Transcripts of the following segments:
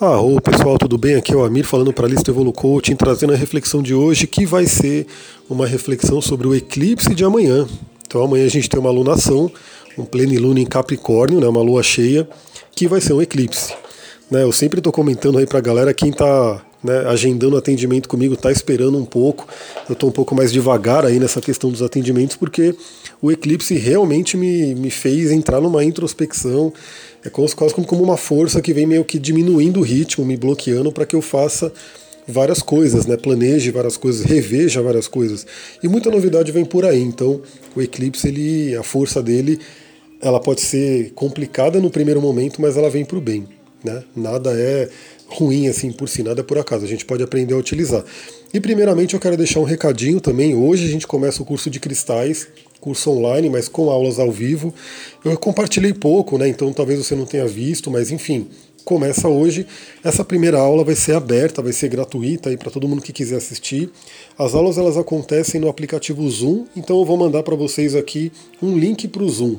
Ah, ô pessoal, tudo bem? Aqui é o Amir falando para a Lista Evolu trazendo a reflexão de hoje, que vai ser uma reflexão sobre o eclipse de amanhã. Então amanhã a gente tem uma lunação, um plenilunio em Capricórnio, né, uma lua cheia, que vai ser um eclipse. Né, eu sempre estou comentando aí para a galera, quem está né, agendando atendimento comigo está esperando um pouco. Eu estou um pouco mais devagar aí nessa questão dos atendimentos, porque o eclipse realmente me, me fez entrar numa introspecção é quase como uma força que vem meio que diminuindo o ritmo, me bloqueando para que eu faça várias coisas, né? planeje várias coisas, reveja várias coisas. E muita novidade vem por aí. Então, o eclipse, ele, a força dele, ela pode ser complicada no primeiro momento, mas ela vem para o bem. Né? Nada é ruim assim por si, nada por acaso. A gente pode aprender a utilizar. E primeiramente eu quero deixar um recadinho também. Hoje a gente começa o curso de cristais curso online, mas com aulas ao vivo. Eu compartilhei pouco, né? Então talvez você não tenha visto, mas enfim, começa hoje. Essa primeira aula vai ser aberta, vai ser gratuita aí para todo mundo que quiser assistir. As aulas elas acontecem no aplicativo Zoom, então eu vou mandar para vocês aqui um link para o Zoom.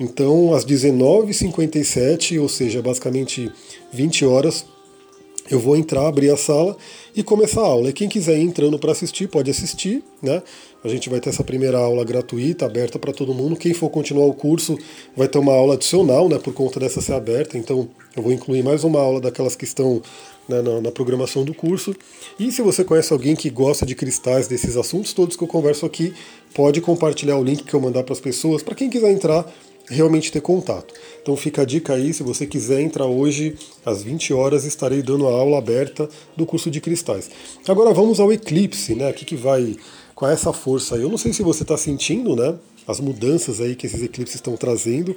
Então, às 19h57, ou seja, basicamente 20 horas, eu vou entrar, abrir a sala e começar a aula. E quem quiser ir entrando para assistir, pode assistir, né? A gente vai ter essa primeira aula gratuita, aberta para todo mundo. Quem for continuar o curso vai ter uma aula adicional, né, por conta dessa ser aberta. Então, eu vou incluir mais uma aula daquelas que estão né, na, na, programação do curso. E se você conhece alguém que gosta de cristais, desses assuntos todos que eu converso aqui, pode compartilhar o link que eu mandar para as pessoas, para quem quiser entrar realmente ter contato. Então fica a dica aí, se você quiser entrar hoje às 20 horas, estarei dando a aula aberta do curso de cristais. Agora vamos ao eclipse, né? O que, que vai com é essa força aí? Eu não sei se você está sentindo, né? As mudanças aí que esses eclipses estão trazendo.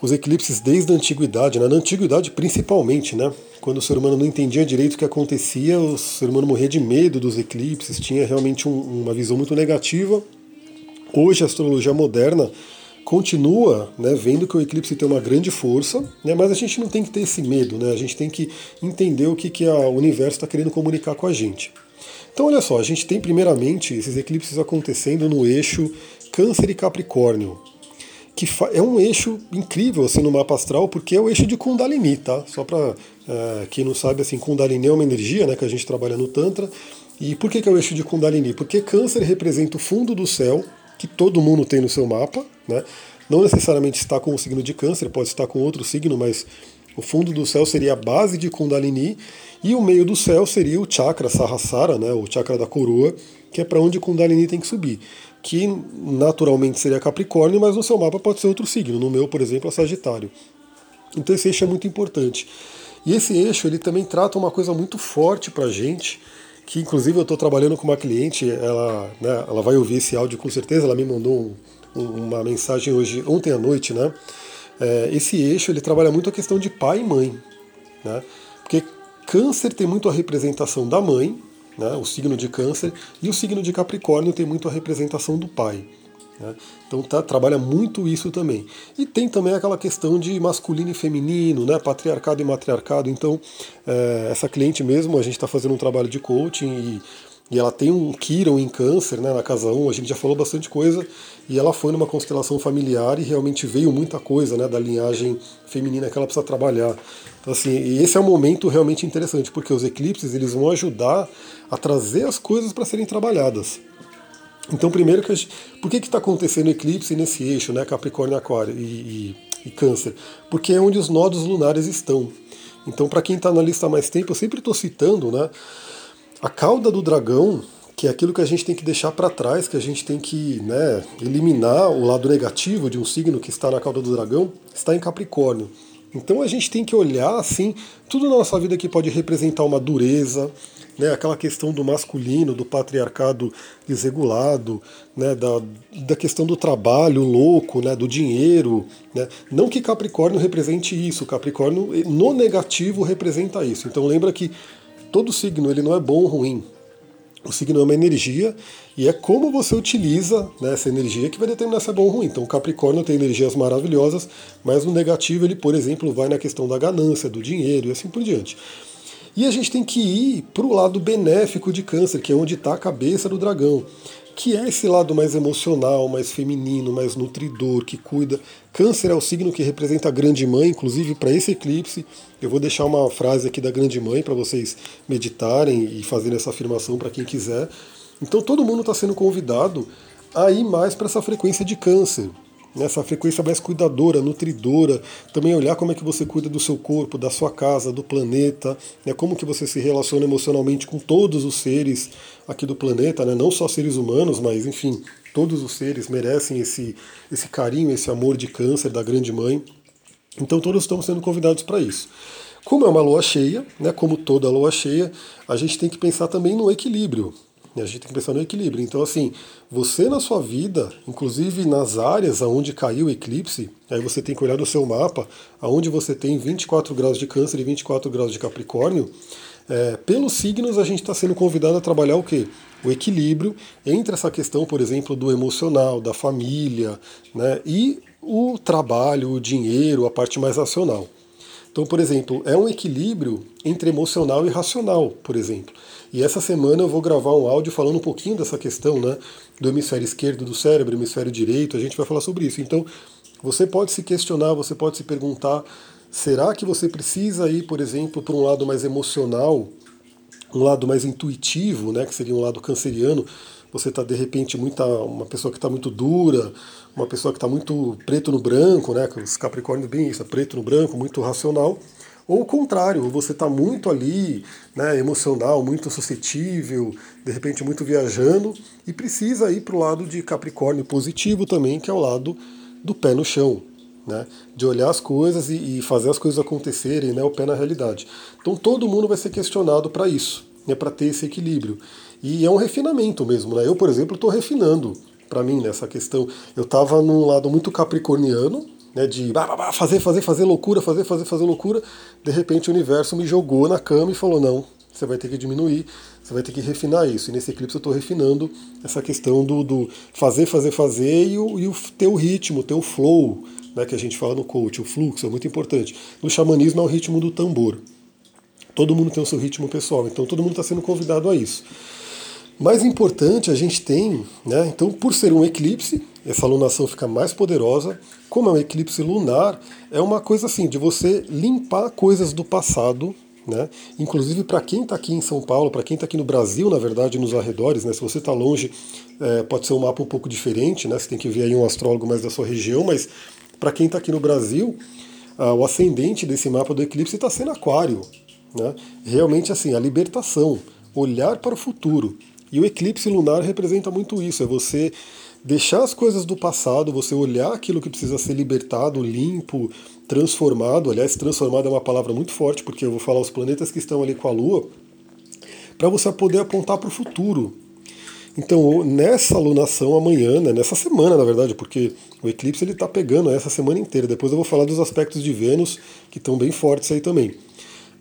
Os eclipses desde a antiguidade, né? na antiguidade principalmente, né? Quando o ser humano não entendia direito o que acontecia, o ser humano morria de medo dos eclipses, tinha realmente um, uma visão muito negativa. Hoje a astrologia moderna continua né, vendo que o eclipse tem uma grande força, né, mas a gente não tem que ter esse medo, né, a gente tem que entender o que, que o universo está querendo comunicar com a gente. Então, olha só, a gente tem primeiramente esses eclipses acontecendo no eixo Câncer e Capricórnio, que é um eixo incrível assim, no mapa astral, porque é o eixo de Kundalini, tá? Só para é, quem não sabe, assim, Kundalini é uma energia né, que a gente trabalha no Tantra. E por que, que é o eixo de Kundalini? Porque Câncer representa o fundo do céu, que todo mundo tem no seu mapa, né? Não necessariamente está com o signo de câncer, pode estar com outro signo, mas o fundo do céu seria a base de Kundalini e o meio do céu seria o chakra Sahasrara, né, o chakra da coroa, que é para onde Kundalini tem que subir. Que naturalmente seria Capricórnio, mas no seu mapa pode ser outro signo. No meu, por exemplo, é Sagitário. Então esse eixo é muito importante. E esse eixo ele também trata uma coisa muito forte para a gente, que inclusive eu estou trabalhando com uma cliente, ela, né, ela vai ouvir esse áudio com certeza, ela me mandou um, um, uma mensagem hoje, ontem à noite, né? É, esse eixo ele trabalha muito a questão de pai e mãe, né? Porque câncer tem muito a representação da mãe, né, o signo de câncer, e o signo de Capricórnio tem muito a representação do pai. Né? Então tá, trabalha muito isso também. E tem também aquela questão de masculino e feminino, né? patriarcado e matriarcado. Então, é, essa cliente mesmo, a gente está fazendo um trabalho de coaching e, e ela tem um Kiron em câncer né, na casa 1, a gente já falou bastante coisa, e ela foi numa constelação familiar e realmente veio muita coisa né, da linhagem feminina que ela precisa trabalhar. Então, assim, e esse é um momento realmente interessante, porque os eclipses eles vão ajudar a trazer as coisas para serem trabalhadas. Então, primeiro, que por que está acontecendo eclipse nesse eixo, né, Capricórnio, Aquário e, e, e Câncer? Porque é onde os nodos lunares estão. Então, para quem está na lista há mais tempo, eu sempre estou citando, né, a cauda do dragão, que é aquilo que a gente tem que deixar para trás, que a gente tem que né, eliminar o lado negativo de um signo que está na cauda do dragão, está em Capricórnio. Então a gente tem que olhar assim, tudo na nossa vida que pode representar uma dureza, né, aquela questão do masculino, do patriarcado desregulado, né, da, da questão do trabalho louco, né, do dinheiro. Né. Não que Capricórnio represente isso, Capricórnio no negativo representa isso. Então lembra que todo signo ele não é bom ou ruim, o signo é uma energia e é como você utiliza né, essa energia que vai determinar se é bom ou ruim. Então, o Capricórnio tem energias maravilhosas, mas no negativo ele, por exemplo, vai na questão da ganância, do dinheiro e assim por diante. E a gente tem que ir para o lado benéfico de Câncer, que é onde está a cabeça do dragão. Que é esse lado mais emocional, mais feminino, mais nutridor, que cuida. Câncer é o signo que representa a grande mãe, inclusive para esse eclipse. Eu vou deixar uma frase aqui da grande mãe para vocês meditarem e fazerem essa afirmação para quem quiser. Então todo mundo está sendo convidado a ir mais para essa frequência de câncer essa frequência mais cuidadora, nutridora, também olhar como é que você cuida do seu corpo, da sua casa, do planeta, né, como que você se relaciona emocionalmente com todos os seres aqui do planeta, né, não só seres humanos, mas enfim, todos os seres merecem esse, esse carinho, esse amor de câncer da grande mãe. Então todos estão sendo convidados para isso. Como é uma lua cheia, né, como toda lua cheia, a gente tem que pensar também no equilíbrio. A gente tem que pensar no equilíbrio. Então, assim, você na sua vida, inclusive nas áreas aonde caiu o eclipse, aí você tem que olhar no seu mapa, aonde você tem 24 graus de câncer e 24 graus de capricórnio, é, pelos signos a gente está sendo convidado a trabalhar o quê? O equilíbrio entre essa questão, por exemplo, do emocional, da família, né, e o trabalho, o dinheiro, a parte mais racional. Então, por exemplo, é um equilíbrio entre emocional e racional, por exemplo. E essa semana eu vou gravar um áudio falando um pouquinho dessa questão, né, do hemisfério esquerdo do cérebro, hemisfério direito, a gente vai falar sobre isso. Então, você pode se questionar, você pode se perguntar, será que você precisa ir, por exemplo, para um lado mais emocional, um lado mais intuitivo, né, que seria um lado canceriano, você está de repente muita, uma pessoa que está muito dura, uma pessoa que está muito preto no branco, né? Os Capricórnios bem isso, é preto no branco, muito racional. Ou o contrário, você está muito ali, né, emocional, muito suscetível, de repente muito viajando, e precisa ir para o lado de Capricórnio positivo também, que é o lado do pé no chão, né, de olhar as coisas e, e fazer as coisas acontecerem, né, o pé na realidade. Então todo mundo vai ser questionado para isso, né, para ter esse equilíbrio. E é um refinamento mesmo. Né? Eu, por exemplo, estou refinando para mim nessa questão. Eu estava num lado muito capricorniano, né, de fazer, fazer, fazer loucura, fazer, fazer, fazer loucura. De repente o universo me jogou na cama e falou: não, você vai ter que diminuir, você vai ter que refinar isso. E nesse eclipse eu estou refinando essa questão do, do, fazer, fazer, fazer e o, e o teu ritmo, teu flow, né, que a gente fala no coach, o fluxo é muito importante. No xamanismo é o ritmo do tambor. Todo mundo tem o seu ritmo pessoal, então todo mundo está sendo convidado a isso. Mais importante, a gente tem, né, então por ser um eclipse, essa lunação fica mais poderosa. Como é um eclipse lunar, é uma coisa assim, de você limpar coisas do passado, né? Inclusive para quem está aqui em São Paulo, para quem está aqui no Brasil, na verdade, nos arredores, né? Se você está longe, é, pode ser um mapa um pouco diferente, né? Você tem que ver aí um astrólogo mais da sua região, mas para quem está aqui no Brasil, ah, o ascendente desse mapa do eclipse está sendo aquário, né? Realmente assim, a libertação, olhar para o futuro. E o eclipse lunar representa muito isso, é você deixar as coisas do passado, você olhar aquilo que precisa ser libertado, limpo, transformado. Aliás, transformado é uma palavra muito forte, porque eu vou falar os planetas que estão ali com a Lua, para você poder apontar para o futuro. Então, nessa lunação amanhã, né, nessa semana, na verdade, porque o eclipse ele está pegando essa semana inteira. Depois eu vou falar dos aspectos de Vênus que estão bem fortes aí também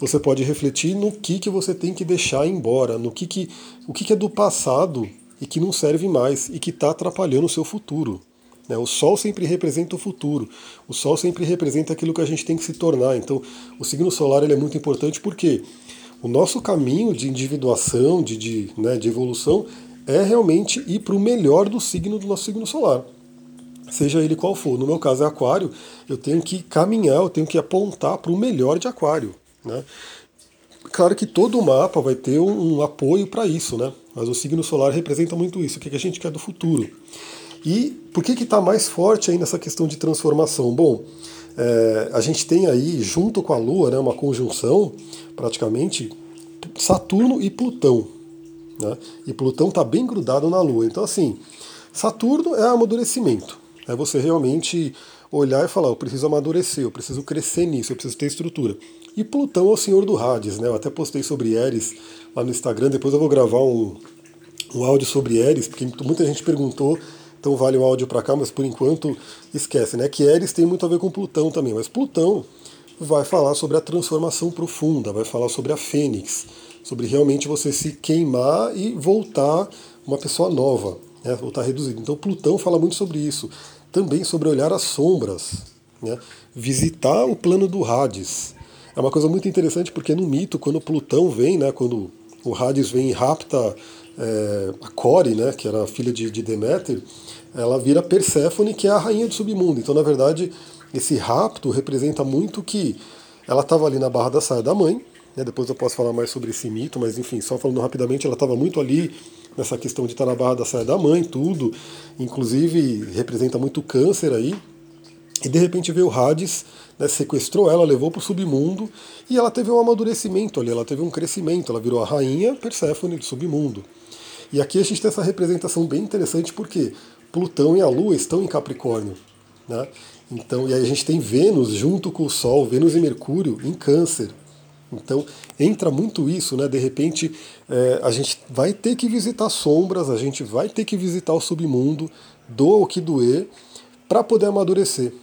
você pode refletir no que, que você tem que deixar embora, no que, que o que, que é do passado e que não serve mais e que está atrapalhando o seu futuro. Né? O Sol sempre representa o futuro, o Sol sempre representa aquilo que a gente tem que se tornar. Então, o signo solar ele é muito importante porque o nosso caminho de individuação, de, de, né, de evolução, é realmente ir para o melhor do signo do nosso signo solar seja ele qual for. No meu caso é Aquário, eu tenho que caminhar, eu tenho que apontar para o melhor de Aquário. Né? Claro que todo o mapa vai ter um, apoio para isso, né? mas o signo solar representa muito isso, o que a gente quer do futuro. E por que está mais forte ainda essa questão de transformação? Bom, é, a gente tem aí, junto com a Lua, né, uma conjunção, praticamente, Saturno e Plutão. Né? E Plutão está bem grudado na Lua. Então, assim, Saturno é amadurecimento. É você realmente olhar e falar, eu preciso amadurecer, eu preciso crescer nisso, eu preciso ter estrutura. E Plutão é o senhor do Hades, né? Eu até postei sobre Eris lá no Instagram, depois eu vou gravar um, um áudio sobre Eris, porque muita gente perguntou, então vale o áudio para cá, mas por enquanto esquece, né? Que Eris tem muito a ver com Plutão também, mas Plutão vai falar sobre a transformação profunda, vai falar sobre a Fênix, sobre realmente você se queimar e voltar uma pessoa nova, né? voltar reduzido. Então Plutão fala muito sobre isso, também sobre olhar as sombras, né? visitar o plano do Hades. É uma coisa muito interessante porque no mito, quando Plutão vem, né, quando o Hades vem e rapta é, a Core, né, que era filha de, de Deméter, ela vira Perséfone, que é a rainha do submundo. Então, na verdade, esse rapto representa muito que ela estava ali na barra da saia da mãe, né, depois eu posso falar mais sobre esse mito, mas enfim, só falando rapidamente, ela estava muito ali nessa questão de estar na barra da saia da mãe, tudo, inclusive representa muito câncer aí, e de repente veio o Hades, né, sequestrou ela, levou para o submundo, e ela teve um amadurecimento ali, ela teve um crescimento, ela virou a rainha Perséfone do submundo. E aqui a gente tem essa representação bem interessante porque Plutão e a Lua estão em Capricórnio. Né? Então, e aí a gente tem Vênus junto com o Sol, Vênus e Mercúrio em Câncer. Então entra muito isso, né? De repente é, a gente vai ter que visitar sombras, a gente vai ter que visitar o submundo, doa o que doer, para poder amadurecer.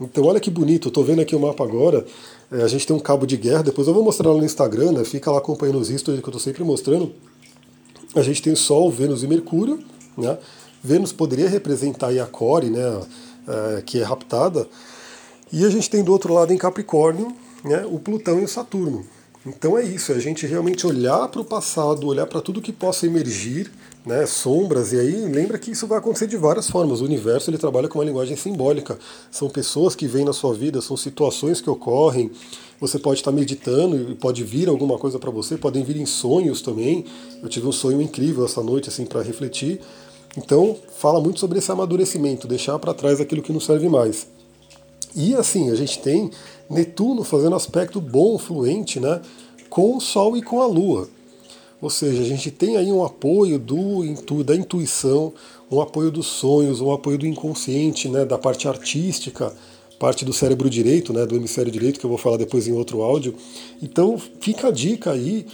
Então olha que bonito, tô vendo aqui o mapa agora, é, a gente tem um cabo de guerra, depois eu vou mostrar lá no Instagram, né? Fica lá acompanhando os stories que eu tô sempre mostrando. A gente tem Sol, Vênus e Mercúrio, né? Vênus poderia representar a Core, né? É, que é raptada. E a gente tem do outro lado em Capricórnio, né, o Plutão e o Saturno. Então é isso, é a gente realmente olhar para o passado, olhar para tudo que possa emergir, né, sombras, e aí lembra que isso vai acontecer de várias formas. O universo ele trabalha com uma linguagem simbólica. São pessoas que vêm na sua vida, são situações que ocorrem. Você pode estar meditando e pode vir alguma coisa para você, podem vir em sonhos também. Eu tive um sonho incrível essa noite assim para refletir. Então, fala muito sobre esse amadurecimento, deixar para trás aquilo que não serve mais. E assim, a gente tem Netuno fazendo aspecto bom, fluente, né, com o Sol e com a Lua. Ou seja, a gente tem aí um apoio do, da intuição, um apoio dos sonhos, um apoio do inconsciente, né, da parte artística, parte do cérebro direito, né, do hemisfério direito, que eu vou falar depois em outro áudio. Então fica a dica aí,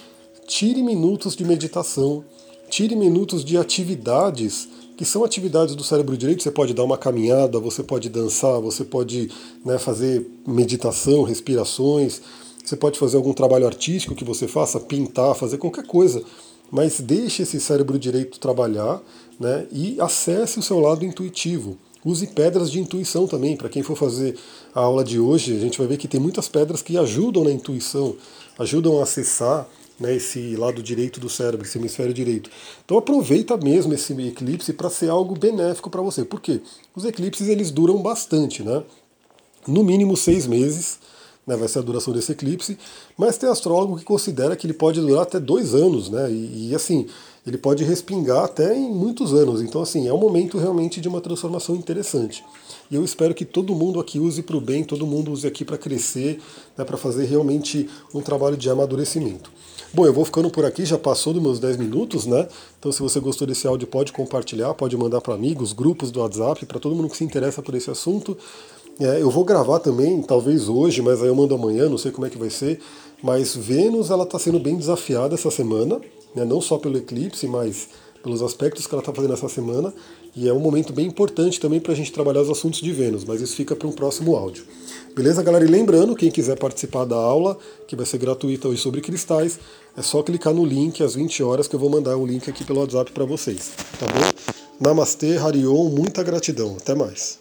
tire minutos de meditação, tire minutos de atividades que são atividades do cérebro direito. Você pode dar uma caminhada, você pode dançar, você pode né, fazer meditação, respirações, você pode fazer algum trabalho artístico que você faça, pintar, fazer qualquer coisa. Mas deixe esse cérebro direito trabalhar né, e acesse o seu lado intuitivo. Use pedras de intuição também. Para quem for fazer a aula de hoje, a gente vai ver que tem muitas pedras que ajudam na intuição, ajudam a acessar né, esse lado direito do cérebro, esse hemisfério direito. Então aproveita mesmo esse eclipse para ser algo benéfico para você. Por quê? Os eclipses eles duram bastante, né? No mínimo seis meses né, vai ser a duração desse eclipse, mas tem astrólogo que considera que ele pode durar até dois anos, né? E, e assim, ele pode respingar até em muitos anos. Então, assim, é um momento realmente de uma transformação interessante. E eu espero que todo mundo aqui use para o bem, todo mundo use aqui para crescer, né, para fazer realmente um trabalho de amadurecimento. Bom, eu vou ficando por aqui, já passou dos meus 10 minutos, né? Então, se você gostou desse áudio, pode compartilhar, pode mandar para amigos, grupos do WhatsApp, para todo mundo que se interessa por esse assunto. É, eu vou gravar também, talvez hoje, mas aí eu mando amanhã, não sei como é que vai ser. Mas Vênus, ela está sendo bem desafiada essa semana, né? não só pelo eclipse, mas pelos aspectos que ela está fazendo essa semana. E é um momento bem importante também para a gente trabalhar os assuntos de Vênus, mas isso fica para um próximo áudio. Beleza, galera? E lembrando, quem quiser participar da aula, que vai ser gratuita hoje sobre cristais, é só clicar no link às 20 horas que eu vou mandar o link aqui pelo WhatsApp para vocês, tá bom? Namastê, Harion, muita gratidão. Até mais.